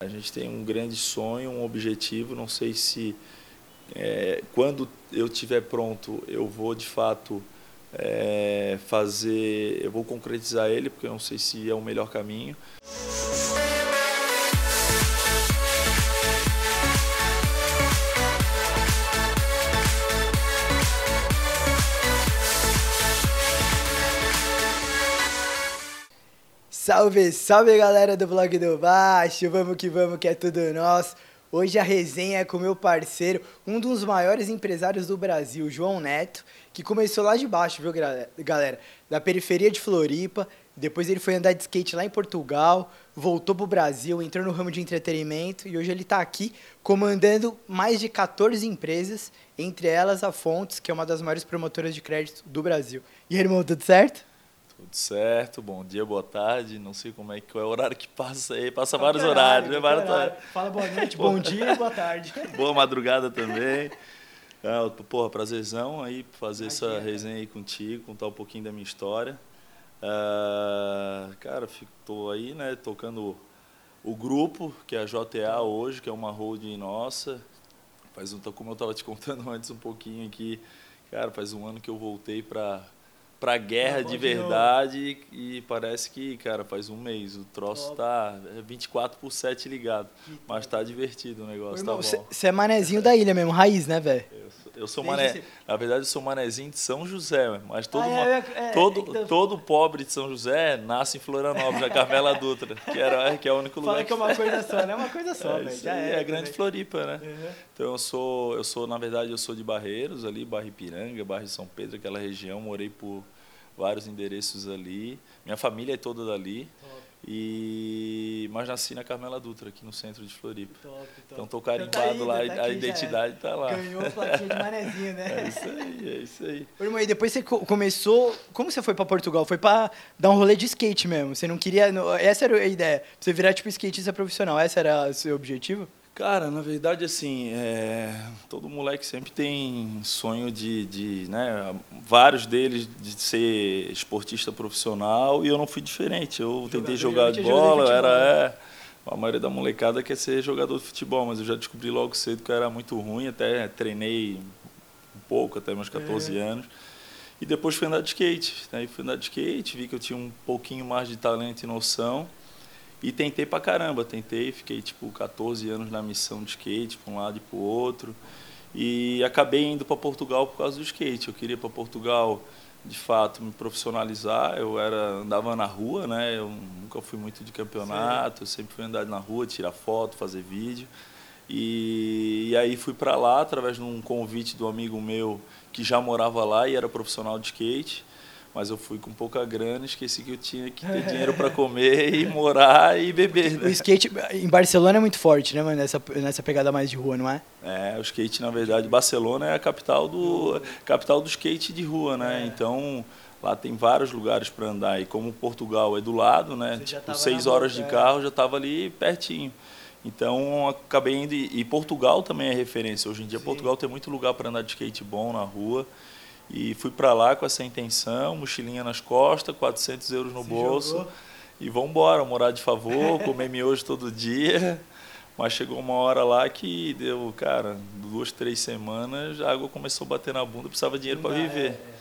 A gente tem um grande sonho, um objetivo. Não sei se é, quando eu estiver pronto eu vou de fato é, fazer, eu vou concretizar ele, porque eu não sei se é o melhor caminho. Salve, salve galera do Blog do Baixo, vamos que vamos que é tudo nosso. Hoje a resenha é com meu parceiro, um dos maiores empresários do Brasil, João Neto, que começou lá de baixo, viu galera? Da periferia de Floripa, depois ele foi andar de skate lá em Portugal, voltou pro Brasil, entrou no ramo de entretenimento e hoje ele está aqui comandando mais de 14 empresas, entre elas a Fontes, que é uma das maiores promotoras de crédito do Brasil. E aí, irmão, tudo certo? Tudo certo, bom dia, boa tarde. Não sei como é que é o horário que passa aí, passa vários horários, né? Vários horário. Fala boa noite, bom dia, boa tarde. boa madrugada também. É, porra, prazerzão aí fazer Aqui, essa resenha aí contigo, contar um pouquinho da minha história. Uh, cara, estou aí, né, tocando o grupo, que é a JTA hoje, que é uma holding nossa. Faz um, como eu estava te contando antes um pouquinho aqui, cara, faz um ano que eu voltei para pra guerra de verdade e parece que, cara, faz um mês. O troço Top. tá 24 por 7 ligado. Mas tá divertido o negócio, tá Você tá é manezinho da ilha mesmo, raiz, né, velho? Eu sou, eu sou mané. Na verdade, eu sou manezinho de São José, mas todo, ah, é, é, todo, então... todo pobre de São José nasce em Florianópolis, na Carmela Dutra, que, era, que é o único lugar. Fala que, é uma coisa só, né? É uma coisa só, é, velho. Já é, é a grande Floripa, né? Uhum. Então eu sou, eu sou, na verdade, eu sou de Barreiros, ali, Barra Ipiranga, Barra de São Pedro, aquela região, morei por vários endereços ali. Minha família é toda dali. Top. E mas nasci na Carmela Dutra, aqui no centro de Floripa. Top, top. Então tô carimbado então tá aí, lá, tá a identidade está lá. Ganhou a plaquinha de manezinho, né? É isso aí, é isso aí. Irmão, e depois você começou, como você foi para Portugal? Foi para dar um rolê de skate mesmo? Você não queria, essa era a ideia, você virar tipo skatista profissional, esse era o seu objetivo? Cara, na verdade, assim, é, todo moleque sempre tem sonho de, de, né, vários deles de ser esportista profissional e eu não fui diferente. Eu Joga, tentei jogar de bola, eu era, né? é, a maioria da molecada quer ser jogador de futebol, mas eu já descobri logo cedo que eu era muito ruim, até treinei um pouco, até meus 14 é. anos. E depois fui andar de skate. Aí fui andar de skate, vi que eu tinha um pouquinho mais de talento e noção. E tentei pra caramba, tentei, fiquei tipo 14 anos na missão de skate, para um lado e para o outro. E acabei indo para Portugal por causa do skate. Eu queria para Portugal, de fato, me profissionalizar. Eu era andava na rua, né? Eu nunca fui muito de campeonato, sempre fui andar na rua, tirar foto, fazer vídeo. E, e aí fui para lá através de um convite do amigo meu que já morava lá e era profissional de skate mas eu fui com pouca grana, esqueci que eu tinha que ter dinheiro para comer e morar e beber. Né? O skate em Barcelona é muito forte, né, mano? Nessa, nessa pegada mais de rua, não é? É, o skate, na verdade, Barcelona é a capital do, capital do skate de rua, né? É. Então, lá tem vários lugares para andar. E como Portugal é do lado, né? Tipo, seis horas boca, de é. carro, é. já estava ali pertinho. Então, acabei indo. E Portugal também é referência. Hoje em dia, Sim. Portugal tem muito lugar para andar de skate bom na rua. E fui para lá com essa intenção, mochilinha nas costas, 400 euros no Se bolso. Jogou. E vamos embora, morar de favor, comer miojo todo dia. Mas chegou uma hora lá que deu, cara, duas, três semanas, a água começou a bater na bunda, precisava de dinheiro para viver. É, é.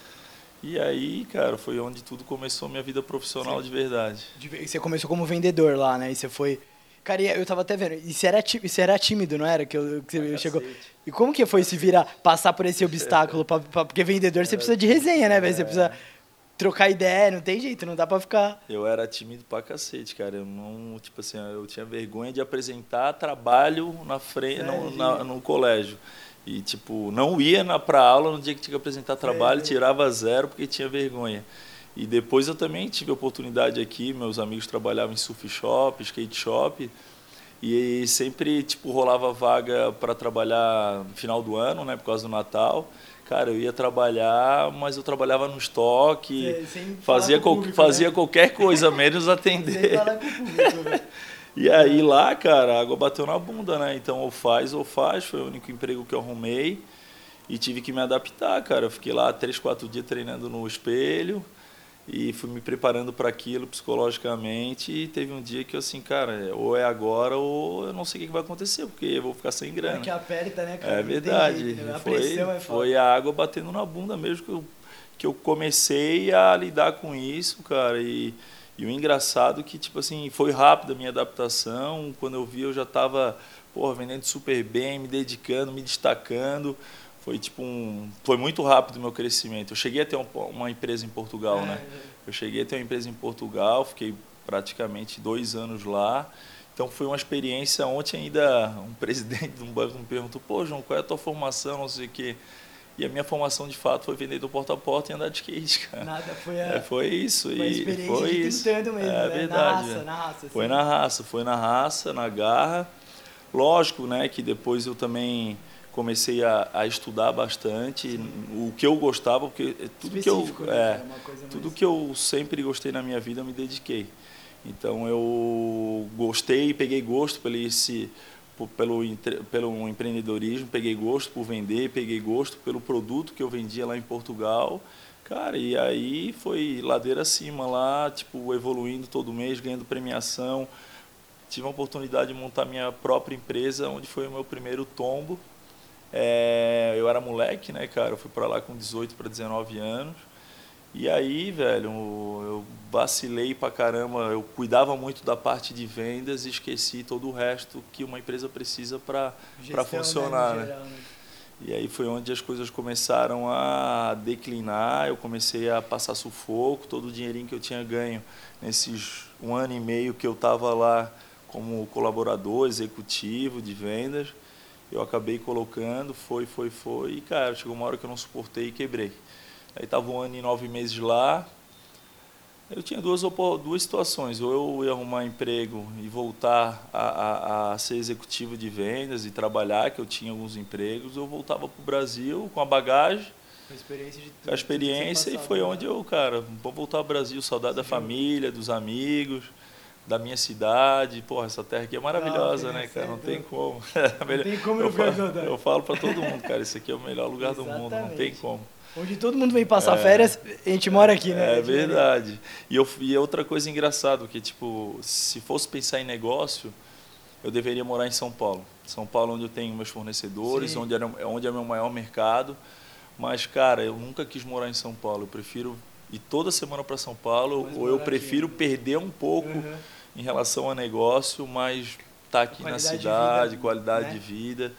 E aí, cara, foi onde tudo começou minha vida profissional Sim. de verdade. E você começou como vendedor lá, né? E você foi Cara, eu tava até vendo. E você era, você era tímido, não era? Que, eu, que você chegou. E como que foi se virar, passar por esse obstáculo? pra, pra, porque vendedor você precisa de resenha, né, velho? Você precisa trocar ideia, não tem jeito, não dá pra ficar. Eu era tímido pra cacete, cara. Eu não, tipo assim, eu tinha vergonha de apresentar trabalho na frente, no, na, no colégio. E, tipo, não ia na, pra aula no dia que tinha que apresentar trabalho, tirava zero porque tinha vergonha. E depois eu também tive oportunidade aqui, meus amigos trabalhavam em surf shop, skate shop, e sempre tipo rolava vaga para trabalhar no final do ano, né, por causa do Natal. Cara, eu ia trabalhar, mas eu trabalhava no estoque, fazia, público, fazia né? qualquer coisa, menos atender. Público, e aí lá, cara, a água bateu na bunda, né? Então ou faz ou faz, foi o único emprego que eu arrumei e tive que me adaptar, cara. Eu fiquei lá três, quatro dias treinando no espelho, e fui me preparando para aquilo psicologicamente e teve um dia que eu assim, cara, ou é agora ou eu não sei o que vai acontecer, porque eu vou ficar sem grana. É que aperta, né, cara? É verdade. Jeito, né? foi, é foi a água batendo na bunda mesmo que eu, que eu comecei a lidar com isso, cara, e, e o engraçado que, tipo assim, foi rápido a minha adaptação, quando eu vi eu já estava, porra, vendendo super bem, me dedicando, me destacando, foi tipo um foi muito rápido o meu crescimento eu cheguei a ter uma empresa em Portugal né é. eu cheguei a ter uma empresa em Portugal fiquei praticamente dois anos lá então foi uma experiência ontem ainda um presidente de um banco me perguntou pô João qual é a tua formação não sei o quê e a minha formação de fato foi vender do porta a porta e andar de skate, cara. Nada, foi a, é, foi isso. Foi a experiência foi de isso. mesmo, é, né? verdade. Na raça, na raça. Foi na raça, foi na raça, na garra. Lógico, né, que depois eu também comecei a, a estudar bastante Sim. o que eu gostava porque tudo que eu né? é, é tudo mais... que eu sempre gostei na minha vida eu me dediquei então eu gostei peguei gosto pelo esse pelo pelo empreendedorismo peguei gosto por vender peguei gosto pelo produto que eu vendia lá em Portugal cara e aí foi ladeira acima lá tipo evoluindo todo mês ganhando premiação tive a oportunidade de montar minha própria empresa onde foi o meu primeiro tombo é, eu era moleque, né, cara? Eu fui para lá com 18 para 19 anos. E aí, velho, eu vacilei pra caramba. Eu cuidava muito da parte de vendas e esqueci todo o resto que uma empresa precisa para né, funcionar, né, geral, né? E aí foi onde as coisas começaram a declinar. Eu comecei a passar sufoco. Todo o dinheirinho que eu tinha ganho nesses um ano e meio que eu estava lá como colaborador executivo de vendas eu acabei colocando, foi, foi, foi, e cara, chegou uma hora que eu não suportei e quebrei. Aí estava um ano e nove meses lá, eu tinha duas, duas situações, ou eu ia arrumar emprego e voltar a, a, a ser executivo de vendas e trabalhar, que eu tinha alguns empregos, ou eu voltava para o Brasil com a bagagem, a experiência, de tudo, a experiência e foi né? onde eu, cara, vou voltar ao Brasil, saudade Sim. da família, dos amigos, da minha cidade. Porra, essa terra aqui é maravilhosa, né, cara? Não tem como. Não tem como eu, falo, eu falo para todo mundo, cara, esse aqui é o melhor lugar do mundo, não tem como. Onde todo mundo vem passar é, férias, a gente mora aqui, né? É verdade. E, eu, e outra coisa engraçada, que tipo, se fosse pensar em negócio, eu deveria morar em São Paulo. São Paulo onde eu tenho meus fornecedores, onde, era, onde é meu maior mercado. Mas, cara, eu nunca quis morar em São Paulo. Eu prefiro ir toda semana para São Paulo, ou eu prefiro aqui. perder um pouco... Uhum em relação a negócio, mas tá aqui na cidade, de vida, qualidade né? de vida.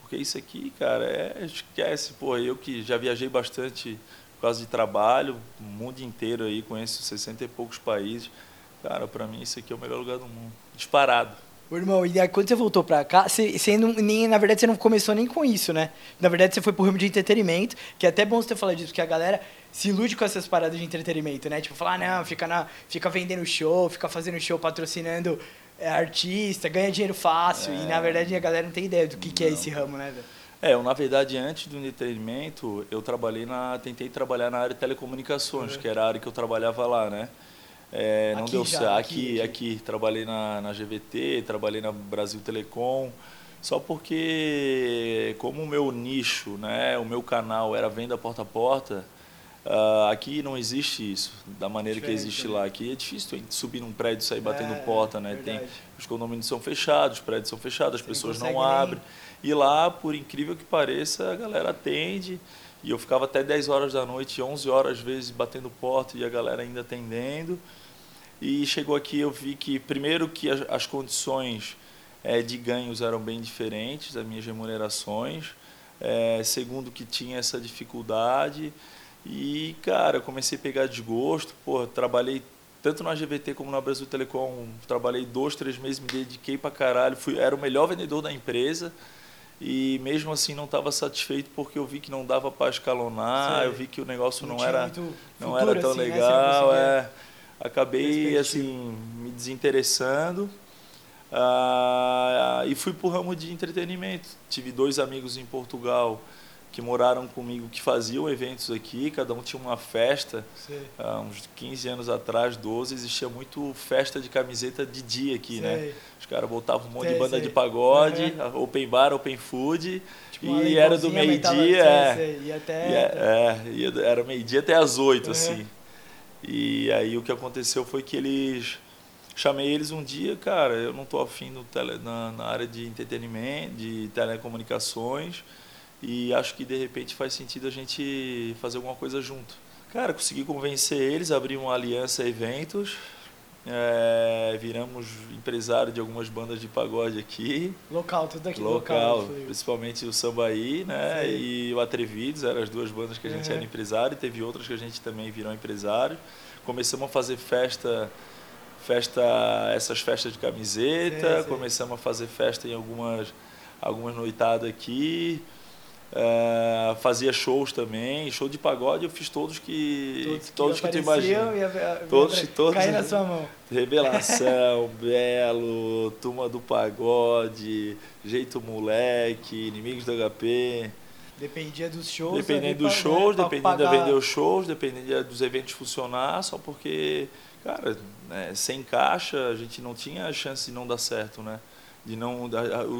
Porque isso aqui, cara, é, esquece, pô, eu que já viajei bastante por causa de trabalho, o mundo inteiro aí, conheço 60 e poucos países. Cara, para mim isso aqui é o melhor lugar do mundo, disparado. Ô, irmão, e aí, quando você voltou pra cá, você, você não, nem, na verdade você não começou nem com isso, né? Na verdade você foi pro ramo de entretenimento, que é até bom você falar disso, porque a galera se ilude com essas paradas de entretenimento, né? Tipo, falar, ah, não, fica, na, fica vendendo show, fica fazendo show, patrocinando é, artista, ganha dinheiro fácil. É. E na verdade a galera não tem ideia do que, que é esse ramo, né, velho? É, eu, na verdade, antes do entretenimento, eu trabalhei na. Tentei trabalhar na área de telecomunicações, uhum. que era a área que eu trabalhava lá, né? É, não aqui deu certo. Aqui, aqui, aqui, Trabalhei na, na GVT, trabalhei na Brasil Telecom. Só porque, como o meu nicho, né, o meu canal era venda porta a porta, Uh, aqui não existe isso da maneira Diferente, que existe né? lá. Aqui é difícil subir num prédio e sair batendo é, porta, né? Tem, os condomínios são fechados, os prédios são fechados, as Você pessoas não, não abrem. Nem... E lá, por incrível que pareça, a galera atende. E eu ficava até 10 horas da noite, 11 horas às vezes batendo porta e a galera ainda atendendo. E chegou aqui eu vi que primeiro que as, as condições é, de ganhos eram bem diferentes das minhas remunerações. É, segundo que tinha essa dificuldade e, cara, eu comecei a pegar desgosto. Pô, trabalhei tanto na GVT como na Brasil Telecom. Trabalhei dois, três meses, me dediquei pra caralho. Fui, era o melhor vendedor da empresa. E mesmo assim não estava satisfeito porque eu vi que não dava para escalonar, eu vi que o negócio não, não era não era tão assim, né, legal, né? é. Acabei assim me desinteressando. Ah, e fui para o ramo de entretenimento. Tive dois amigos em Portugal que moraram comigo, que faziam eventos aqui, cada um tinha uma festa. Há uns 15 anos atrás, 12, existia muito festa de camiseta de dia aqui, né? sei. né? Os caras botavam um monte sei, de banda sei. de pagode, uhum. open bar, open food, tipo e era do meio-dia, é, até... Ia, é, ia, era meio-dia até as 8, uhum. assim. E aí o que aconteceu foi que eles chamei eles um dia, cara, eu não tô afim no tele, na, na área de entretenimento, de telecomunicações e acho que de repente faz sentido a gente fazer alguma coisa junto. Cara, consegui convencer eles, abrir uma aliança eventos, é, viramos empresário de algumas bandas de pagode aqui. Local, tudo aqui local. local principalmente o Sambaí, né? Sim. E o Atrevidos, eram as duas bandas que a gente uhum. era empresário. Teve outras que a gente também virou empresário. Começamos a fazer festa, festa, essas festas de camiseta. Sim, sim. Começamos a fazer festa em algumas, algumas noitadas aqui. Uh, fazia shows também, show de pagode eu fiz todos que todos, todos que, que tu imagina. todos, todos. Cair na sua mão. Revelação, Belo, Turma do Pagode, Jeito Moleque, Inimigos do HP. Dependia dos shows. Dependendo dos shows, né, dependendo de vender os shows, dependendo dos eventos funcionar, só porque, cara, né, sem caixa a gente não tinha chance de não dar certo, né? De não,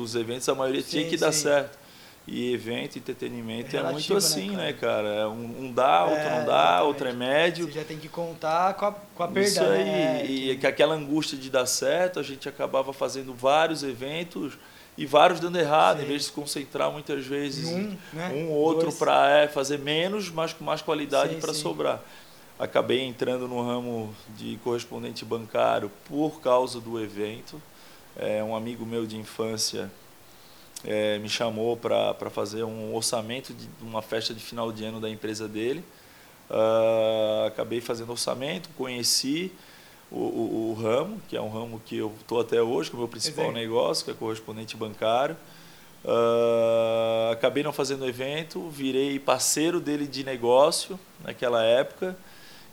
os eventos a maioria sim, tinha que sim. dar certo. E evento, entretenimento é, é muito né, assim, né, cara? né, cara? Um, um dá, outro é, não dá, exatamente. outro é médio. Você já tem que contar com a, com a perda, Isso aí, né? e que aquela angústia de dar certo, a gente acabava fazendo vários eventos e vários dando errado, Sim. em vez de se concentrar muitas vezes um, né? um outro para é, fazer menos, mas com mais qualidade para sobrar. Acabei entrando no ramo de correspondente bancário por causa do evento. É, um amigo meu de infância é, me chamou para fazer um orçamento de uma festa de final de ano da empresa dele. Uh, acabei fazendo orçamento, conheci o, o, o, ramo, que é um ramo que eu estou até hoje, que é o meu principal Exato. negócio, que é correspondente bancário. Uh, acabei não fazendo evento, virei parceiro dele de negócio naquela época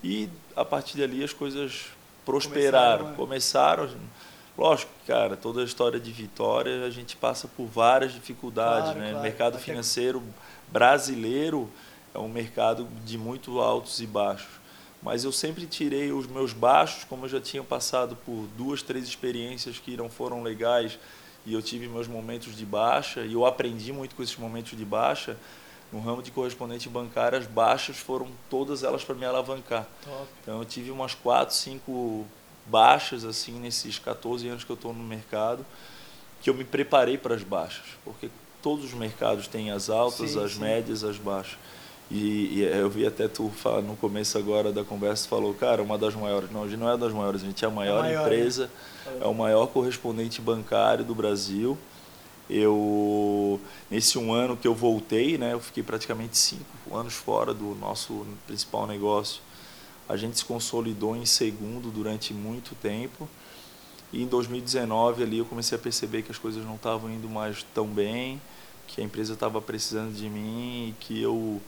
e a partir dali as coisas prosperaram, começaram, é. começaram Lógico, cara, toda a história de vitória a gente passa por várias dificuldades, claro, né? Claro. O mercado financeiro brasileiro é um mercado de muito altos e baixos. Mas eu sempre tirei os meus baixos, como eu já tinha passado por duas, três experiências que não foram legais e eu tive meus momentos de baixa e eu aprendi muito com esses momentos de baixa. No ramo de correspondente bancário, as baixas foram todas elas para me alavancar. Top. Então eu tive umas quatro, cinco baixas assim nesses 14 anos que eu estou no mercado, que eu me preparei para as baixas, porque todos os mercados têm as altas, sim, as sim. médias, as baixas. E, e, eu vi até tu falar no começo agora da conversa, falou, cara, uma das maiores. Não, a gente não é das maiores, a gente é a maior, é maior empresa, né? é o maior correspondente bancário do Brasil. Eu, nesse um ano que eu voltei, né, eu fiquei praticamente cinco anos fora do nosso principal negócio a gente se consolidou em segundo durante muito tempo. E em 2019 ali eu comecei a perceber que as coisas não estavam indo mais tão bem, que a empresa estava precisando de mim e que eu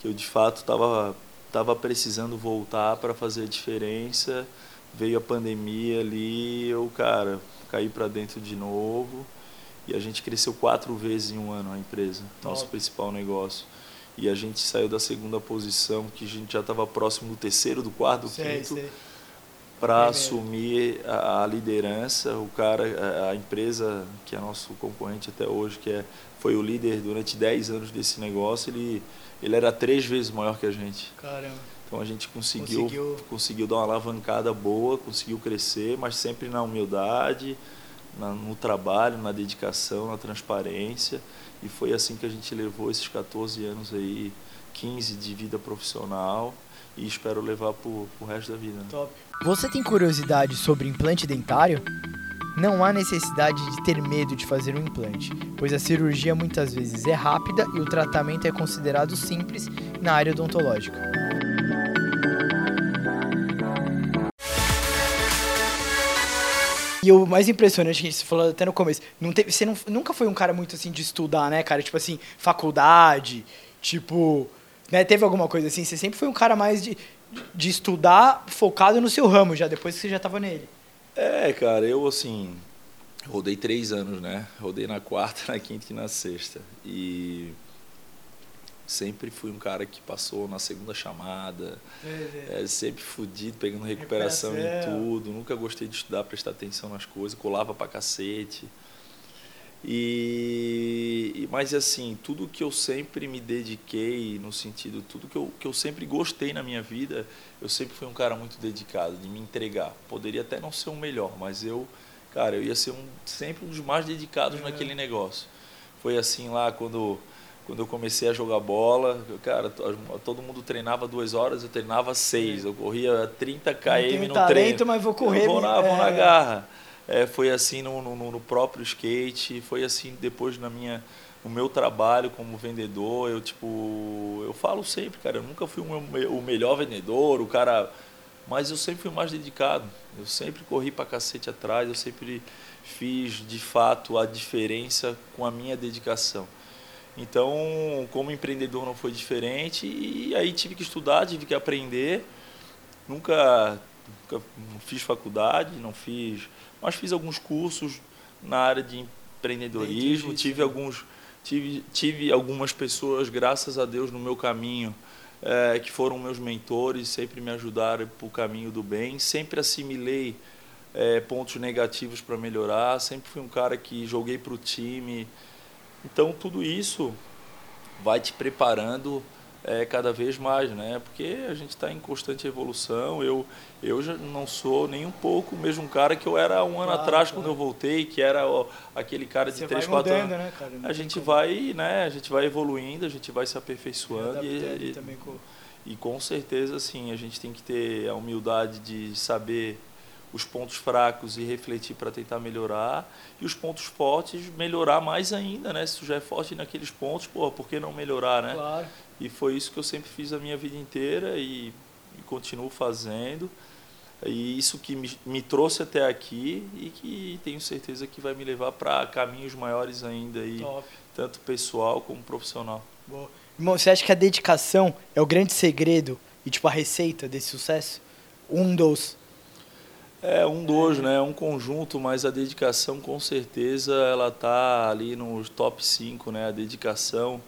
que eu de fato estava estava precisando voltar para fazer a diferença. Veio a pandemia ali, eu, cara, caí para dentro de novo. E a gente cresceu quatro vezes em um ano a empresa, nosso principal negócio e a gente saiu da segunda posição, que a gente já estava próximo do terceiro, do quarto, do sei, quinto, para assumir a, a, liderança. O cara, a, empresa que é nosso concorrente até hoje, que é, foi o líder durante 10 anos desse negócio, ele, ele era três vezes maior que a gente. Caramba. Então a gente conseguiu, conseguiu, conseguiu dar uma alavancada boa, conseguiu crescer, mas sempre na humildade, na, no trabalho, na dedicação, na transparência. E foi assim que a gente levou esses 14 anos aí, 15 de vida profissional e espero levar pro, pro resto da vida. Né? Top. Você tem curiosidade sobre implante dentário? Não há necessidade de ter medo de fazer um implante, pois a cirurgia muitas vezes é rápida e o tratamento é considerado simples na área odontológica. E o mais impressionante, que você falou até no começo, não teve, você não, nunca foi um cara muito assim de estudar, né, cara? Tipo assim, faculdade, tipo. Né, teve alguma coisa assim? Você sempre foi um cara mais de, de estudar focado no seu ramo, já depois que você já estava nele. É, cara, eu assim. Rodei três anos, né? Rodei na quarta, na quinta e na sexta. E sempre fui um cara que passou na segunda chamada, é, é sempre fudido, pegando recuperação, recuperação em tudo. Nunca gostei de estudar, prestar atenção nas coisas, colava pra cacete. E, Mas assim, tudo que eu sempre me dediquei, no sentido, tudo que eu, que eu sempre gostei na minha vida, eu sempre fui um cara muito dedicado, de me entregar. Poderia até não ser o melhor, mas eu, cara, eu ia ser um, sempre um dos mais dedicados uhum. naquele negócio. Foi assim lá quando quando eu comecei a jogar bola, cara, todo mundo treinava duas horas, eu treinava seis. Eu corria 30 km no talento, treino. mas vou correr. Eu vou na, é... vou na garra. É, foi assim no, no, no, próprio skate, foi assim depois na minha, no meu trabalho como vendedor. Eu tipo, eu falo sempre, cara, eu nunca fui o melhor vendedor, o cara, mas eu sempre fui mais dedicado. Eu sempre corri para cacete atrás, eu sempre fiz de fato a diferença com a minha dedicação. Então, como empreendedor não foi diferente e aí tive que estudar, tive que aprender. Nunca, nunca fiz faculdade, não fiz, mas fiz alguns cursos na área de empreendedorismo, tive alguns tive, tive algumas pessoas, graças a Deus, no meu caminho, é, que foram meus mentores, sempre me ajudaram para o caminho do bem, sempre assimilei é, pontos negativos para melhorar, sempre fui um cara que joguei para o time, então, tudo isso vai te preparando é, cada vez mais, né? Porque a gente está em constante evolução. Eu, eu já não sou nem um pouco o mesmo cara que eu era um ano claro, atrás claro. quando eu voltei, que era ó, aquele cara de Você 3, 4 anos. Né, cara? a gente vai, né? A gente vai evoluindo, a gente vai se aperfeiçoando e, e, com... e com certeza, assim, a gente tem que ter a humildade de saber os pontos fracos e refletir para tentar melhorar e os pontos fortes melhorar mais ainda, né? Se tu já é forte naqueles pontos, pô, por que não melhorar, né? Claro. E foi isso que eu sempre fiz a minha vida inteira e, e continuo fazendo. E isso que me, me, trouxe até aqui e que tenho certeza que vai me levar para caminhos maiores ainda aí, Top. tanto pessoal como profissional. Boa. Irmão, você acha que a dedicação é o grande segredo e tipo a receita desse sucesso? Um dos é um dos, né? Um conjunto, mas a dedicação com certeza ela tá ali nos top 5, né? A dedicação,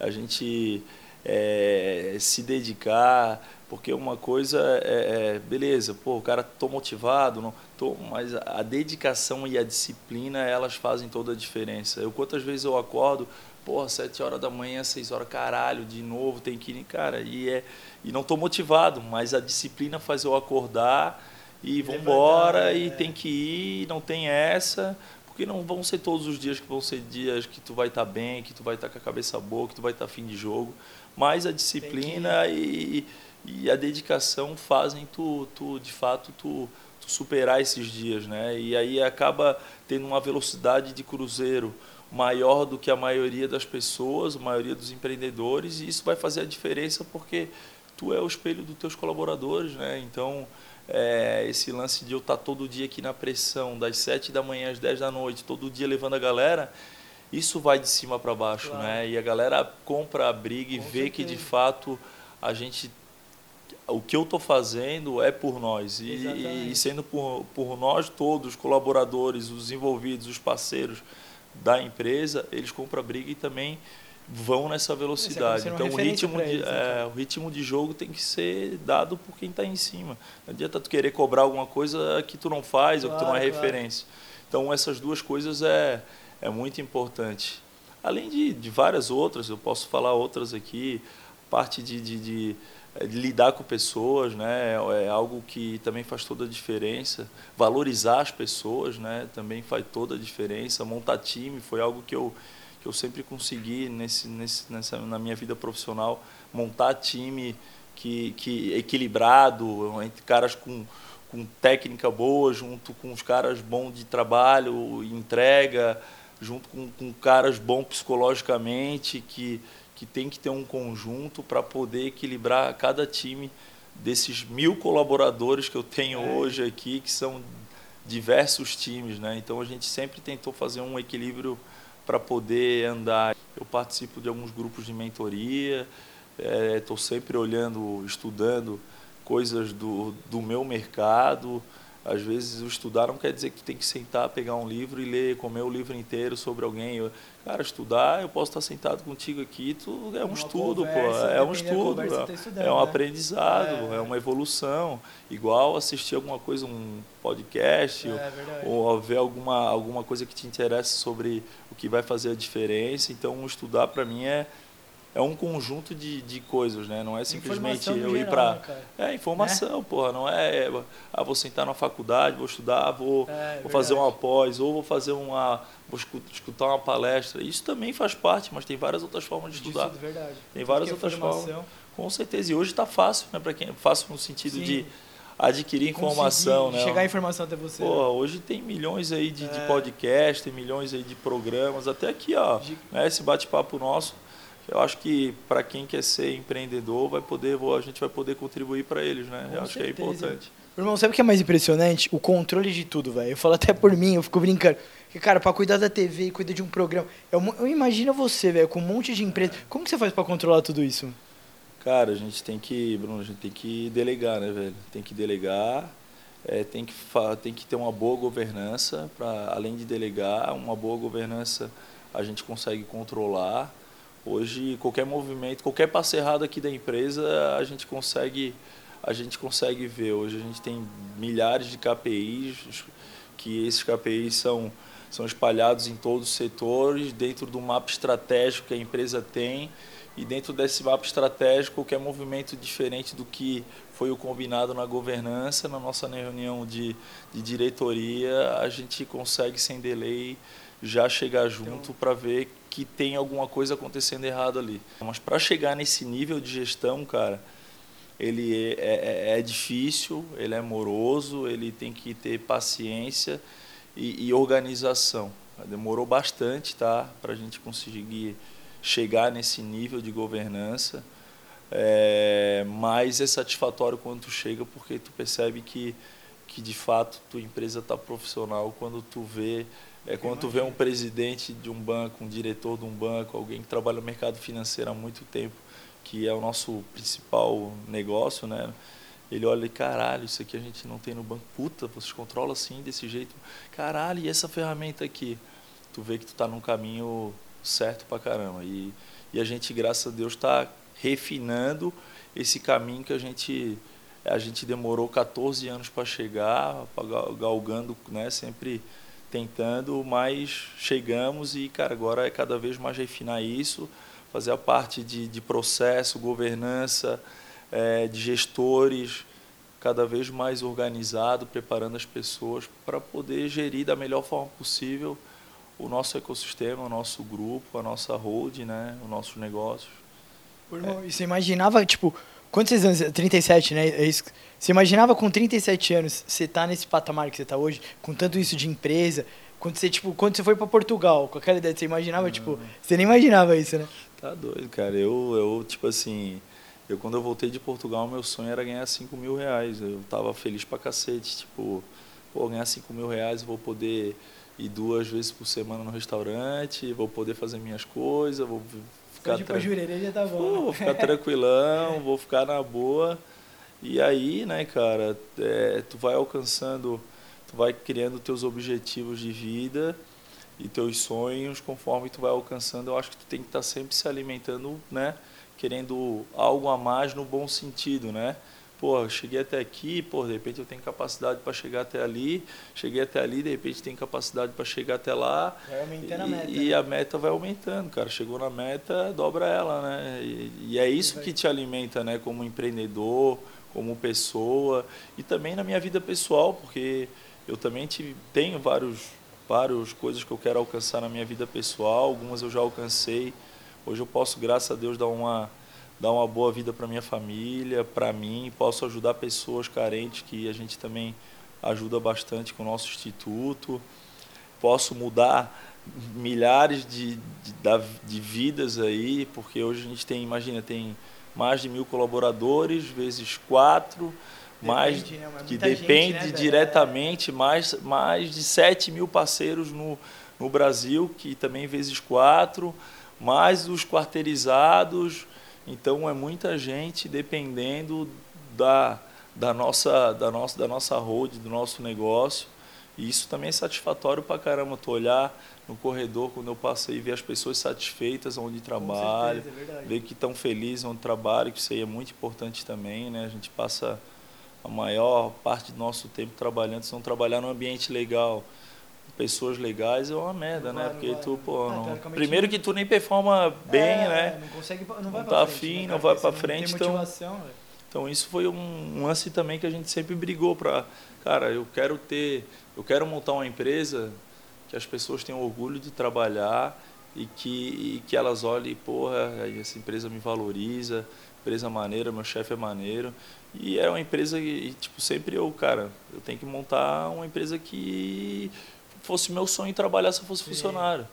a gente é, se dedicar, porque uma coisa é, é, beleza, pô, o cara tô motivado, não, tô, mas a dedicação e a disciplina elas fazem toda a diferença. Eu quantas vezes eu acordo, porra, sete horas da manhã, seis horas, caralho, de novo tem que ir, cara, e é e não tô motivado, mas a disciplina faz eu acordar e vambora, e é. tem que ir, não tem essa, porque não vão ser todos os dias que vão ser dias que tu vai estar tá bem, que tu vai estar tá com a cabeça boa, que tu vai estar tá fim de jogo, mas a disciplina e, e a dedicação fazem tu, tu de fato, tu, tu superar esses dias, né? E aí acaba tendo uma velocidade de cruzeiro maior do que a maioria das pessoas, a maioria dos empreendedores, e isso vai fazer a diferença porque tu é o espelho dos teus colaboradores, né? Então, é, esse lance de eu estar todo dia aqui na pressão, das 7 da manhã às 10 da noite, todo dia levando a galera, isso vai de cima para baixo, claro. né? E a galera compra a briga e Com vê certeza. que de fato a gente o que eu estou fazendo é por nós e, e, sendo por, por nós todos, colaboradores, os envolvidos, os parceiros da empresa, eles compram a briga e também vão nessa velocidade. Então o ritmo, de, eles, é, então. o ritmo de jogo tem que ser dado por quem está em cima. Não adianta tu querer cobrar alguma coisa que tu não faz claro, ou que tu não é claro. referência. Então essas duas coisas é, é muito importante. Além de, de várias outras, eu posso falar outras aqui, parte de, de, de, de lidar com pessoas, né, é algo que também faz toda a diferença. Valorizar as pessoas, né, também faz toda a diferença. Montar time foi algo que eu que eu sempre consegui nesse, nesse, nessa, na minha vida profissional montar time que, que equilibrado entre caras com, com técnica boa junto com os caras bons de trabalho entrega junto com, com caras bons psicologicamente que que tem que ter um conjunto para poder equilibrar cada time desses mil colaboradores que eu tenho é. hoje aqui que são diversos times né então a gente sempre tentou fazer um equilíbrio para poder andar. Eu participo de alguns grupos de mentoria, estou é, sempre olhando, estudando coisas do, do meu mercado, às vezes o estudar não quer dizer que tu tem que sentar, pegar um livro e ler, comer o livro inteiro sobre alguém. Eu, cara, estudar, eu posso estar sentado contigo aqui, tu, é um Uma estudo, conversa, pô, é um estudo, é, é um né? aprendizado, é. é. uma evolução. Igual assistir alguma coisa, um podcast, é, ou, ou, ver alguma, alguma coisa que te interessa sobre o que vai fazer a diferença. Então, estudar para mim é é um conjunto de, de coisas, né? Não é simplesmente eu ir para. Né, é informação, né? porra. Não é, ah, vou sentar na faculdade, vou estudar, vou, é, vou fazer uma pós, ou vou fazer uma. vou escutar uma palestra. Isso também faz parte, mas tem várias outras formas de estudar. Isso, verdade. Tem várias é outras formas. Com certeza. E hoje está fácil, né? Para quem fácil no sentido Sim. de adquirir informação, né? Chegar a informação até você. Pô, hoje tem milhões aí de, é. de podcasts, tem milhões aí de programas, até aqui, ó, né, esse bate-papo nosso eu acho que para quem quer ser empreendedor, vai poder, a gente vai poder contribuir para eles, né? Com eu acho certeza. que é importante. Irmão, sabe o que é mais impressionante? O controle de tudo, velho. Eu falo até por mim, eu fico brincando. Cara, para cuidar da TV, cuidar de um programa. Eu, eu imagino você, velho, com um monte de empresa. Como que você faz para controlar tudo isso? Cara, a gente tem que, Bruno, a gente tem que delegar, né, velho? Tem que delegar, é, tem, que tem que ter uma boa governança, para além de delegar, uma boa governança a gente consegue controlar Hoje, qualquer movimento, qualquer passo errado aqui da empresa, a gente consegue, a gente consegue ver. Hoje a gente tem milhares de KPIs, que esses KPIs são, são espalhados em todos os setores, dentro do mapa estratégico que a empresa tem. E dentro desse mapa estratégico, qualquer movimento diferente do que foi o combinado na governança, na nossa reunião de, de diretoria, a gente consegue, sem delay, já chegar junto para ver que tem alguma coisa acontecendo errado ali. Mas para chegar nesse nível de gestão, cara, ele é, é, é, difícil, ele é moroso, ele tem que ter paciência e, e organização. Demorou bastante, tá, para a gente conseguir chegar nesse nível de governança, é, mas é satisfatório quando tu chega porque tu percebe que que de fato tua empresa está profissional quando tu vê é quando tu vê um presidente de um banco, um diretor de um banco, alguém que trabalha no mercado financeiro há muito tempo, que é o nosso principal negócio, né? Ele olha e caralho, isso aqui a gente não tem no banco. Puta, vocês controlam assim, desse jeito. Caralho, e essa ferramenta aqui? Tu vê que tu está num caminho certo pra caramba. E, e a gente, graças a Deus, está refinando esse caminho que a gente a gente demorou 14 anos para chegar, galgando, né, sempre tentando, mas chegamos e, cara, agora é cada vez mais refinar isso, fazer a parte de, de processo, governança, é, de gestores, cada vez mais organizado, preparando as pessoas para poder gerir da melhor forma possível o nosso ecossistema, o nosso grupo, a nossa hold, né, os nossos negócios. Irmão, é. E você imaginava, tipo, quantos anos? 37, né? É isso você imaginava com 37 anos você tá nesse patamar que você tá hoje, com tanto isso de empresa, quando você, tipo, quando você foi para Portugal, com aquela ideia, você imaginava, não. tipo, você nem imaginava isso, né? Tá doido, cara. Eu, eu, tipo assim, eu quando eu voltei de Portugal, meu sonho era ganhar 5 mil reais. Eu tava feliz pra cacete, tipo, pô, ganhar 5 mil reais, vou poder ir duas vezes por semana no restaurante, vou poder fazer minhas coisas, vou ficar... Jurerê já tá bom. Pô, vou ficar tranquilão, vou ficar na boa. E aí, né, cara, é, tu vai alcançando, tu vai criando teus objetivos de vida e teus sonhos conforme tu vai alcançando. Eu acho que tu tem que estar tá sempre se alimentando, né, querendo algo a mais no bom sentido, né? Pô, cheguei até aqui, pô, de repente eu tenho capacidade para chegar até ali, cheguei até ali, de repente tenho capacidade para chegar até lá. Vai aumentando e, a meta. E né? a meta vai aumentando, cara. Chegou na meta, dobra ela, né? E, e é isso que te alimenta, né, como empreendedor, como pessoa e também na minha vida pessoal, porque eu também tive, tenho vários várias coisas que eu quero alcançar na minha vida pessoal, algumas eu já alcancei. Hoje eu posso, graças a Deus, dar uma dar uma boa vida para minha família, para mim, posso ajudar pessoas carentes que a gente também ajuda bastante com o nosso instituto. Posso mudar milhares de, de, de vidas aí, porque hoje a gente tem, imagina, tem mais de mil colaboradores, vezes quatro, depende, mais né? que depende gente, né, diretamente, mais, mais de 7 mil parceiros no, no Brasil, que também vezes quatro, mais os quarteirizados. Então é muita gente dependendo da, da nossa, da nossa, da nossa road, do nosso negócio. E isso também é satisfatório pra caramba, tu olhar no corredor quando eu passo aí ver as pessoas satisfeitas onde trabalham, é ver que estão felizes onde trabalham, que isso aí é muito importante também, né? A gente passa a maior parte do nosso tempo trabalhando, se não trabalhar num ambiente legal, pessoas legais é uma merda, né? Porque tu, pô, Ah, não- primeiro que tu nem performa bem, É, né? Não consegue, não vai Não pra tá frente, afim, né, não vai você frente, então- velho. Então isso foi um, um lance também que a gente sempre brigou para, cara, eu quero ter, eu quero montar uma empresa que as pessoas tenham orgulho de trabalhar e que, e que elas olhem, porra, essa empresa me valoriza, empresa maneira, meu chefe é maneiro. E é uma empresa que, tipo, sempre eu, cara, eu tenho que montar uma empresa que fosse meu sonho trabalhar se eu fosse Sim. funcionário.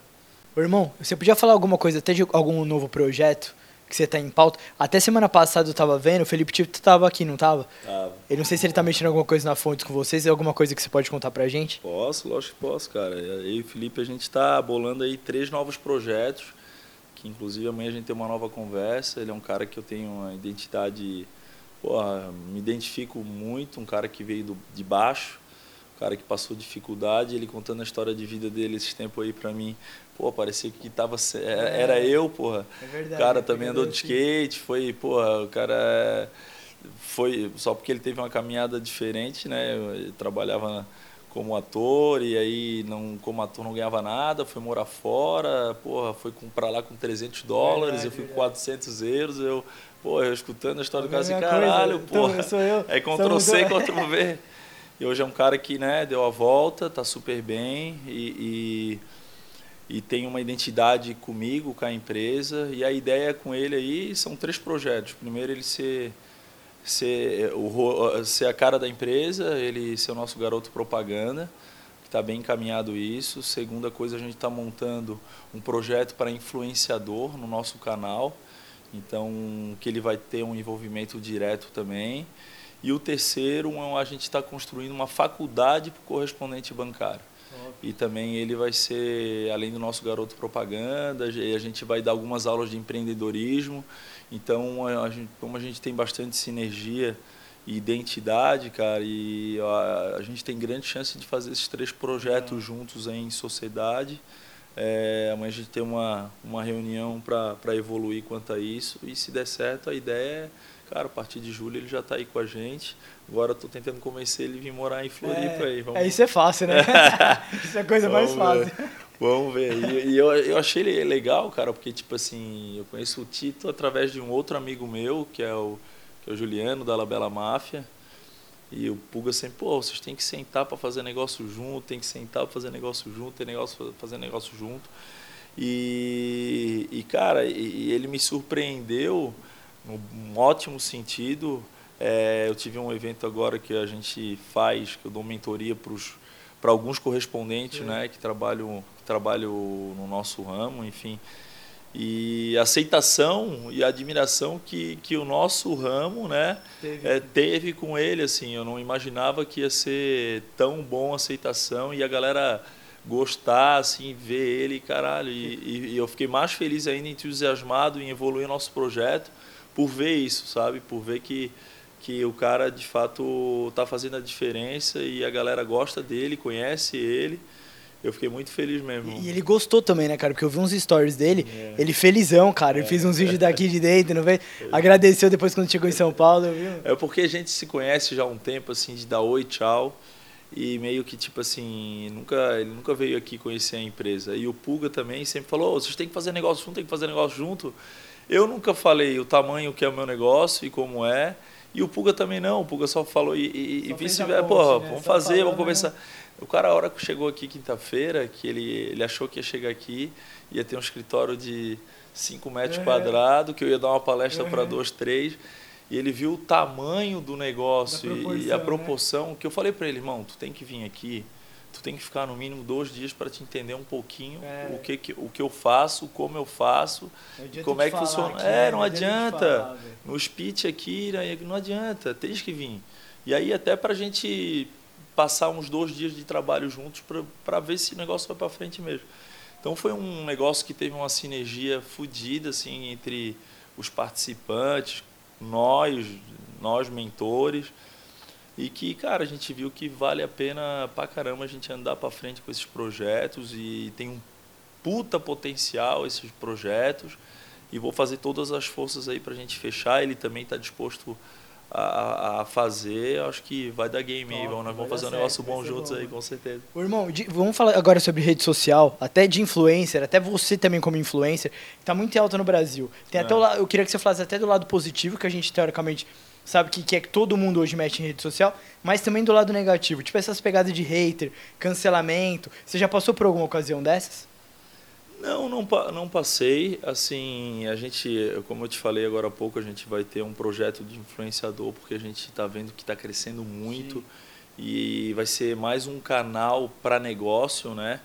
Ô, irmão, você podia falar alguma coisa, até de algum novo projeto que você tá em pauta? Até semana passada eu tava vendo, o Felipe Tito tava aqui, não tava? Tá, Eu não sei se ele tá mexendo alguma coisa na fonte com vocês, é alguma coisa que você pode contar pra gente? Posso, lógico que posso, cara. Eu e o Felipe, a gente está bolando aí três novos projetos, que inclusive amanhã a gente tem uma nova conversa. Ele é um cara que eu tenho uma identidade, porra, me identifico muito, um cara que veio do, de baixo, cara que passou dificuldade, ele contando a história de vida dele esse tempo aí pra mim, pô, parecia que tava, se- era, era eu, porra. É O verdade. cara também andou de skate, foi, porra, o cara foi só porque ele teve uma caminhada diferente, né? Ele trabalhava como ator e aí não como ator não ganhava nada, foi morar fora, porra, foi para lá com 300 dólares, Verdade, eu fui com verdade. 400 euros, eu, porra, eu escutando a história do cara assim, Mesma coisa. caralho, Então, porra. eu sou eu. É Ctrl C. Ctrl V. E hoje é um cara que, né, deu a volta, tá super bem e, e, e tem uma identidade comigo, com a empresa. E a ideia com ele aí são três projetos. Primeiro, ele ser, ser, o, ro- ser a cara da empresa, ele ser o nosso garoto propaganda, que está bem encaminhado isso. Segunda coisa, a gente está montando um projeto para influenciador no nosso canal. Então, que ele vai ter um envolvimento direto também. E o terceiro, a gente está construindo uma faculdade para o correspondente bancário. E também ele vai ser, além do nosso garoto propaganda, a gente vai dar algumas aulas de empreendedorismo. Então, a gente, como a gente tem bastante sinergia e identidade, cara, e a, a gente tem grande chance de fazer esses três projetos juntos aí em sociedade. É, amanhã a gente tem uma, uma reunião para evoluir quanto a isso. E se der certo, a ideia é, cara, a partir de julho ele já está aí com a gente. Agora estou tentando convencer ele a vir morar em Floripa aí. Vamos, É, isso é fácil, né? isso é a coisa mais Vamos ver. fácil. Vamos ver. E, e eu, eu achei ele legal, cara, porque, tipo assim, eu conheço o Tito através de um outro amigo meu, que é o, que é o Juliano, da Labela Máfia. E o Puga sempre, pô, vocês têm que sentar para fazer negócio junto, tem que sentar para fazer negócio junto, tem negócio fazer negócio junto. E, e cara, e ele me surpreendeu num ótimo sentido. É, eu tive um evento agora que a gente faz, que eu dou mentoria para alguns correspondentes, Sim. né, que trabalham, que trabalham no nosso ramo, enfim. E a aceitação e a admiração que, que o nosso ramo, né, Teve. é, teve com ele, assim, eu não imaginava que ia ser tão bom a aceitação e a galera gostar, assim, ver ele, caralho, e, e- e eu fiquei mais feliz ainda, entusiasmado em evoluir nosso projeto por ver isso, sabe, por ver que, que o cara, de fato, está fazendo a diferença e a galera gosta dele, conhece ele, eu fiquei muito feliz mesmo. E ele gostou também, né, cara? Porque eu vi uns stories dele, É. ele felizão, cara. Ele fez uns vídeos daqui de dentro, não veio? Agradeceu depois quando chegou em São Paulo, viu? É porque a gente se conhece já há um tempo, assim, de dar oi, tchau. E meio que, tipo assim, nunca, ele nunca veio aqui conhecer a empresa. E o Puga também sempre falou, "Ô, vocês têm que fazer negócio junto, tem que fazer negócio junto. Eu nunca falei o tamanho que é o meu negócio e como é. E o Puga também não, o Puga só falou e, e, e vice-versa, porra, né? vamos Só fazer, falando, vamos conversar. né? O cara, a hora que chegou aqui quinta-feira, que ele, ele achou que ia chegar aqui, ia ter um escritório de 5 metros Uhum. quadrados, que eu ia dar uma palestra para Uhum. dois, três. E ele viu o tamanho do negócio e- proporção, a né? proporção que eu falei para ele, irmão, tu tem que vir aqui, tu tem que ficar no mínimo dois dias para te entender um pouquinho É. o, que, que- o que eu faço, como eu faço, adianta como é que funciona. aqui, é, né? não adianta te adianta. No speech aqui, né, não adianta, tens que vir. E aí até para a gente passar uns dois dias de trabalho juntos para ver se o negócio vai para frente mesmo. Então foi um negócio que teve uma sinergia fodida assim entre os participantes, nós, nós mentores. e que, cara, a gente viu que vale a pena pra caramba a gente andar para frente com esses projetos e tem um puta potencial esses projetos e vou fazer todas as forças aí para a gente fechar. Ele também está disposto a, a, fazer. Acho que vai dar game aí, nós vamos fazer um negócio bom juntos bom. aí, com certeza. Ô, irmão, de, vamos falar agora sobre rede social, até de influencer, até você também como influencer, está muito alta no Brasil. Tem é. até o, eu queria que você falasse até do lado positivo, que a gente teoricamente sabe que, que é que todo mundo hoje mexe em rede social, mas também do lado negativo, tipo essas pegadas de hater, cancelamento. Você já passou por alguma ocasião dessas? Não, não, não passei. Assim, a gente, como eu te falei agora há pouco, a gente vai ter um projeto de influenciador, porque a gente está vendo que está crescendo muito Sim. e vai ser mais um canal para negócio, né?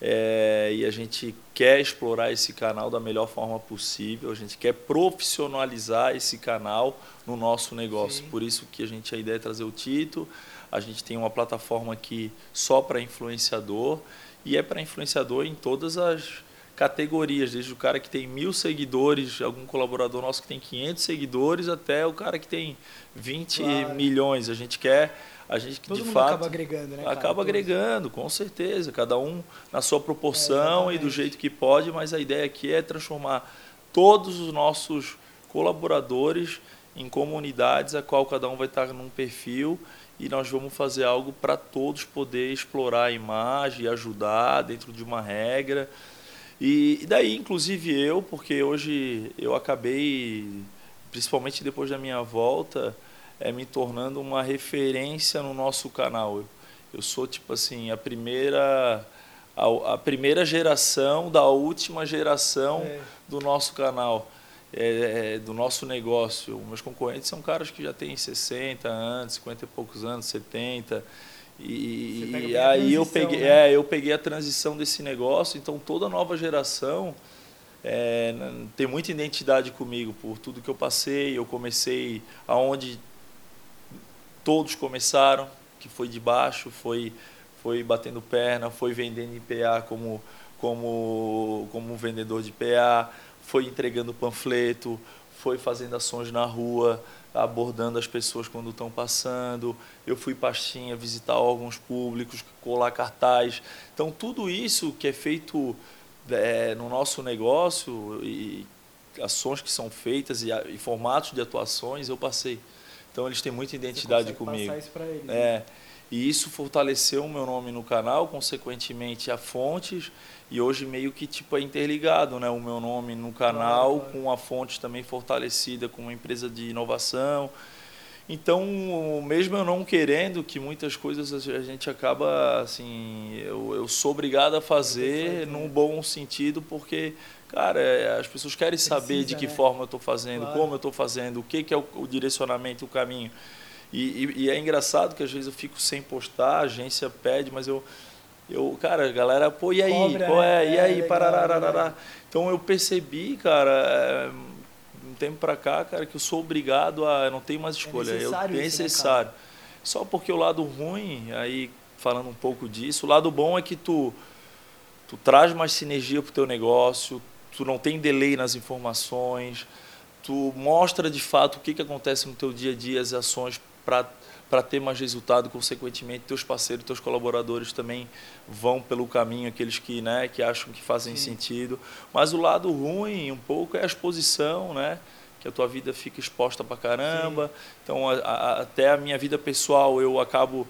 É, e a gente quer explorar esse canal da melhor forma possível, a gente quer profissionalizar esse canal no nosso negócio. Sim. Por isso que a gente a ideia é trazer o Tito. A gente tem uma plataforma aqui só para influenciador e é para influenciador em todas as categorias, desde o cara que tem mil seguidores, algum colaborador nosso que tem 500 seguidores, até o cara que tem 20 claro. milhões. A gente quer, a gente Todo de fato acaba agregando, né? Acaba cara? agregando, com certeza. Cada um na sua proporção é, e do jeito que pode, mas a ideia aqui é transformar todos os nossos colaboradores em comunidades a qual cada um vai estar num perfil e nós vamos fazer algo para todos poder explorar a imagem e ajudar dentro de uma regra. E, e daí, inclusive eu, porque hoje eu acabei, principalmente depois da minha volta, é, me tornando uma referência no nosso canal. Eu, eu sou, tipo assim, a primeira a, a, primeira geração da última geração é. do nosso canal, é, é, do nosso negócio. Meus concorrentes são caras que já têm 60 anos, 50 e poucos anos, 70. E, e aí eu peguei, né? é, eu peguei a transição desse negócio, então toda nova geração é, tem muita identidade comigo por tudo que eu passei. Eu comecei aonde todos começaram, que foi de baixo, foi, foi batendo perna, foi vendendo em PA como, como, como vendedor de PA, foi entregando panfleto, foi fazendo ações na rua, abordando as pessoas quando estão passando. Eu fui pastinha visitar órgãos públicos, colar cartaz. Então, tudo isso que é feito é, no nosso negócio e ações que são feitas e, e, formatos de atuações, eu passei. Então, eles têm muita identidade comigo. Passar isso para eles. É. Né? E isso fortaleceu o meu nome no canal, consequentemente a fontes, e hoje meio que tipo é interligado, né? O meu nome no canal claro. com a fonte também fortalecida com uma empresa de inovação. Então, mesmo eu não querendo que muitas coisas a gente acaba assim, eu, eu sou obrigado a fazer num bom sentido porque cara, é, as pessoas querem Precisa, saber de que né? forma eu estou fazendo, claro. como eu estou fazendo, o que, que é o, o direcionamento, o caminho. E, e, e, é engraçado que às vezes eu fico sem postar, a agência pede, mas eu, eu cara, a galera, pô, e aí? Cobra, pô, é, é, e aí? É, pararararará. Então eu percebi, cara, é, um tempo pra cá, cara, que eu sou obrigado a. Eu não tenho mais escolha. É necessário eu, é necessário. Né, Só porque o lado ruim, aí falando um pouco disso, o lado bom é que tu, tu traz mais sinergia pro teu negócio, tu não tem delay nas informações, tu mostra de fato o que, que acontece no teu dia a dia, as ações para ter mais resultado, consequentemente, teus parceiros, teus colaboradores também vão pelo caminho, aqueles que, né, que acham que fazem Sim. sentido. Mas o lado ruim, um pouco, é a exposição, né? que a tua vida fica exposta para caramba. Sim. Então, a, a, até a minha vida pessoal eu acabo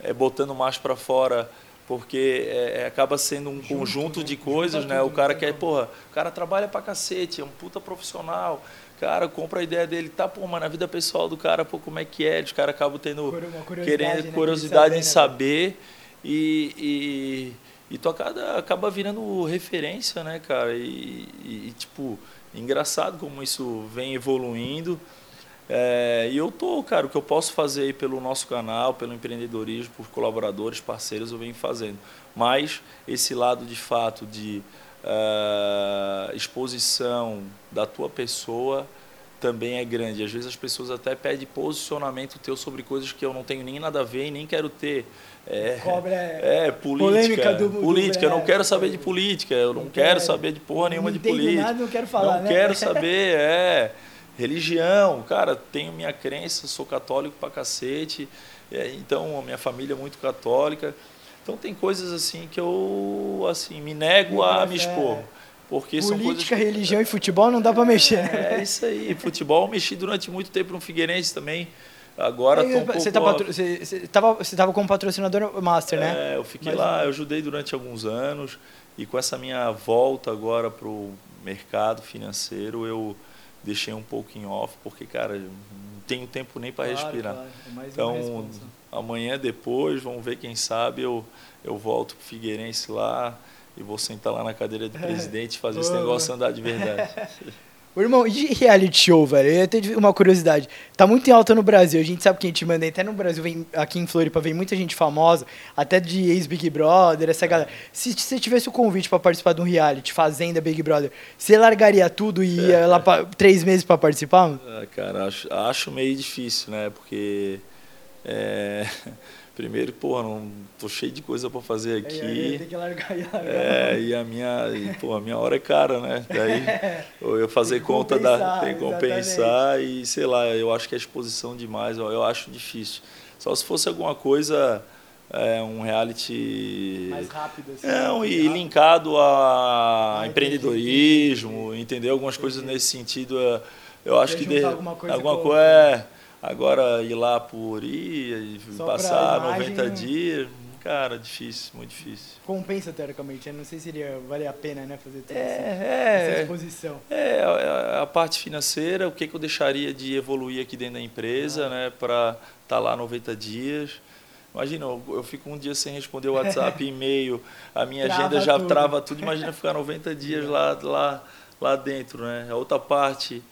é, botando mais para fora porque é, acaba sendo um Junto, conjunto né? de coisas, né? O cara né? quer, porra, o cara trabalha para cacete, é um puta profissional, cara, compra a ideia dele, tá, pô, mas na vida pessoal do cara, pô, como é que é? Os caras acabam tendo curiosidade, querendo né, curiosidade em saber, né? e, e, e tu acaba, acaba virando referência, né, cara? E, e, tipo, engraçado como isso vem evoluindo. É, e eu tô, cara, o que eu posso fazer aí pelo nosso canal, pelo empreendedorismo, por colaboradores, parceiros, eu venho fazendo. Mas esse lado de fato de uh, exposição da tua pessoa também é grande. Às vezes as pessoas até pedem posicionamento teu sobre coisas que eu não tenho nem nada a ver e nem quero ter. É, Cobra é, é política. Do, política, do, eu não quero saber de política, eu não, não quero, quero saber de porra nenhuma de política. Nada, não quero falar, Não né? quero saber, é. Religião, cara, tenho minha crença, sou católico pra cacete. É, então, a minha família é muito católica. Então, tem coisas assim que eu assim me nego a me expor. Porque Política, coisas religião e futebol não dá para mexer. Né? É isso aí. Futebol eu mexi durante muito tempo no Figueirense também. Agora um você, tá patro... você, tava, como patrocinador master, né? É, eu fiquei Mas... lá, eu ajudei durante alguns anos e com essa minha volta agora para o mercado financeiro, eu deixei um pouco em off, porque, cara, não tenho tempo nem para claro, respirar. Claro. É então, amanhã depois, vamos ver, quem sabe, eu, eu volto para Figueirense lá e vou sentar lá na cadeira de presidente e fazer esse negócio andar de verdade. Ô, irmão, e de reality show, velho? Eu tenho uma curiosidade. Tá muito em alta no Brasil. A gente sabe que a gente manda até no Brasil, vem, aqui em Floripa, vem muita gente famosa, até de ex-Big Brother, essa galera. Se você tivesse o convite para participar de um reality, Fazenda Big Brother, você largaria tudo e ia lá pra, três meses para participar? Ah, cara, acho, acho meio difícil, né? Porque. É... Primeiro, pô, não tô cheio de coisa para fazer aqui. É, tem que largar e largar. É, e a minha, e, pô, a minha hora é cara, né? Daí eu fazer conta da tem que compensar exatamente. e sei lá, eu acho que é exposição demais, eu, eu acho difícil. Só se fosse alguma coisa é, um reality mais rápido assim. Não, e rápido. linkado a ah, empreendedorismo, entendeu? Algumas coisas nesse sentido, é, eu acho que de, alguma coisa alguma coisa é, Agora, ir lá por ir, Só passar imagem, 90 dias, cara, difícil, muito difícil. Compensa, teoricamente. Eu não sei se iria valer a pena, né, fazer toda é, essa, é, essa exposição. É, a, a, parte financeira, o que, que eu deixaria de evoluir aqui dentro da empresa, ah. né, para estar tá lá 90 dias. Imagina, eu, eu fico um dia sem responder o WhatsApp, e-mail, a minha trava agenda já tudo. trava tudo. Imagina ficar 90 dias lá, lá, lá dentro, né? A outra parte,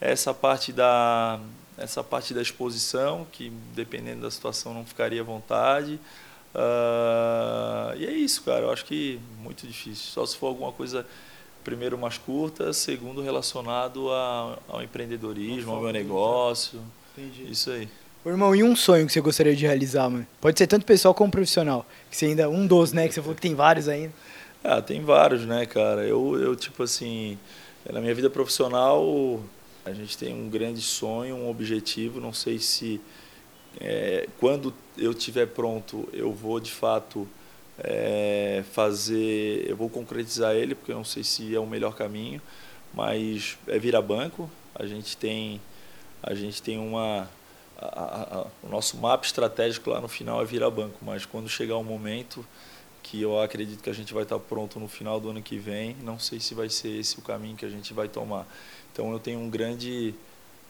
essa parte da essa parte da exposição, que dependendo da situação não ficaria à vontade. Uh, e é isso, cara. Eu acho que muito difícil. Só se for alguma coisa, primeiro, mais curta, segundo, relacionado a, ao empreendedorismo, ao meu negócio. Entendi. Isso aí. Ô, irmão, e um sonho que você gostaria de realizar, mano? Pode ser tanto pessoal como profissional. Que você ainda. Um dos, né? Que você falou que tem vários ainda. Ah, tem vários, né, cara? Eu, eu tipo assim. Na minha vida profissional, a gente tem um grande sonho, um objetivo. Não sei se é, quando eu estiver pronto eu vou de fato é, fazer, eu vou concretizar ele, porque eu não sei se é o melhor caminho, mas é virar banco. A gente tem, a gente tem uma. A, a, a, o nosso mapa estratégico lá no final é virar banco, mas quando chegar o momento que eu acredito que a gente vai estar pronto no final do ano que vem, não sei se vai ser esse o caminho que a gente vai tomar. Então eu tenho um grande,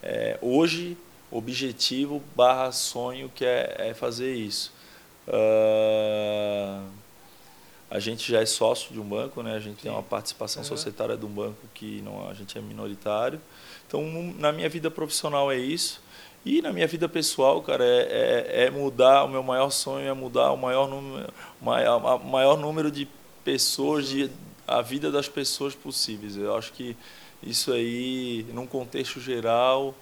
é, hoje, objetivo barra sonho que é, é fazer isso. Uh, a gente já é sócio de um banco, né? A gente Sim. tem uma participação uhum. societária de um banco que não, a gente é minoritário. Então, na minha vida profissional é isso. E na minha vida pessoal, cara, é, é, é mudar. O meu maior sonho é mudar o maior número, maior, maior número de pessoas, de, a vida das pessoas possíveis. Eu acho que isso aí, num contexto geral,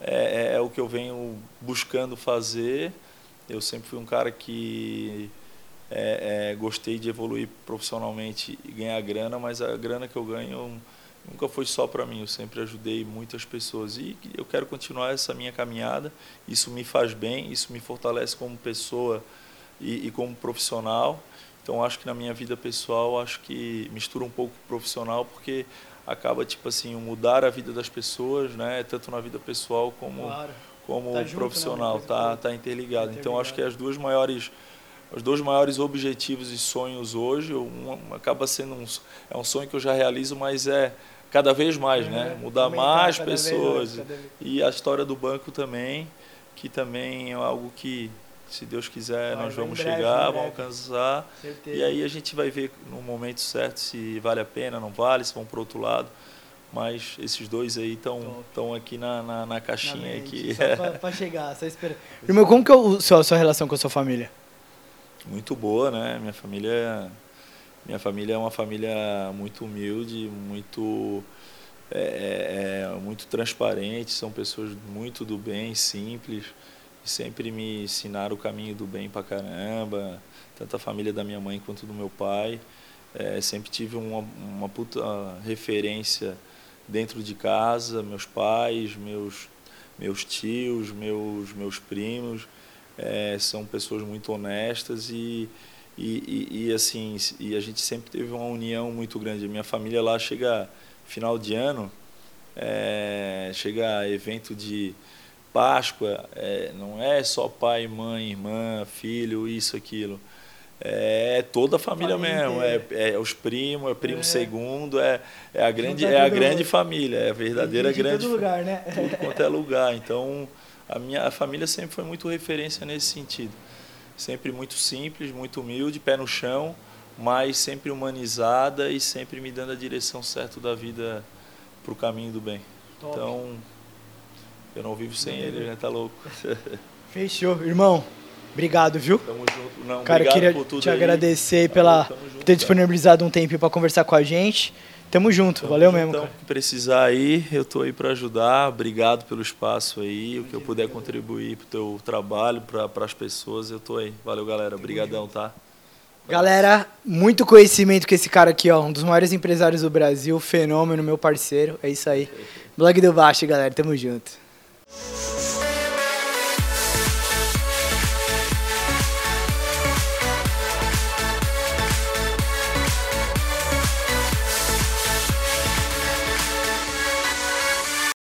é, é, é, o que eu venho buscando fazer. Eu sempre fui um cara que é, é, gostei de evoluir profissionalmente e ganhar grana, mas a grana que eu ganho nunca foi só para mim. Eu sempre ajudei muitas pessoas e eu quero continuar essa minha caminhada. Isso me faz bem, isso me fortalece como pessoa e, e como profissional. Então acho que na minha vida pessoal acho que mistura um pouco profissional porque acaba tipo assim mudar a vida das pessoas, né? Tanto na vida pessoal como claro. como tá profissional, junto, né? tá tá interligado. Então acho que as duas maiores os dois maiores objetivos e sonhos hoje, um acaba sendo um é um sonho que eu já realizo, mas é cada vez mais, é, né? Mudar mais pessoas vez, e a história do banco também, que também é algo que se Deus quiser, vai, nós vamos breve, chegar, vamos alcançar. Certeza. E aí a gente vai ver no momento certo se vale a pena, não vale, se vão para o outro lado. Mas esses dois aí estão aqui na, na, na caixinha. Na aqui. Só para chegar, só espera. Irmão, como que é a sua, a sua relação com a sua família? Muito boa, né? Minha família, minha família é uma família muito humilde, muito, é, é, é muito transparente, são pessoas muito do bem, simples sempre me ensinaram o caminho do bem pra caramba, tanto a família da minha mãe quanto do meu pai. É, sempre tive uma, uma puta referência dentro de casa, meus pais, meus, meus tios, meus, meus primos. é, são pessoas muito honestas e, e, e, e, assim e a gente sempre teve uma união muito grande. Minha família lá chega final de ano, é, chega evento de Páscoa, é, não é só pai, mãe, irmã, filho, isso, aquilo. É toda a família, família mesmo, é, é, os primos, é primo é. segundo, é, é a grande, é a grande família, é a verdadeira grande. Todo lugar, né? Tudo quanto é lugar. Então, a minha a família sempre foi muito referência nesse sentido. Sempre muito simples, muito humilde, pé no chão, mas sempre humanizada e sempre me dando a direção certa da vida para o caminho do bem. Top. Então, eu não vivo sem ele, né? Tá louco. Fechou, irmão. Obrigado, viu? Tamo junto. Não, Cara, queria te aí. agradecer pela junto, ter disponibilizado um tempo para conversar com a gente. Tamo junto, Tamo valeu mesmo. Então, cara. precisar aí, eu tô aí para ajudar. Obrigado pelo espaço aí, o que eu puder contribuir pro teu trabalho, para as pessoas, eu tô aí. Valeu, galera. Obrigadão, tá? Galera, muito conhecimento com esse cara aqui, ó, um dos maiores empresários do Brasil, fenômeno, meu parceiro. É isso aí. Blog do Baixo, galera. Tamo junto. Música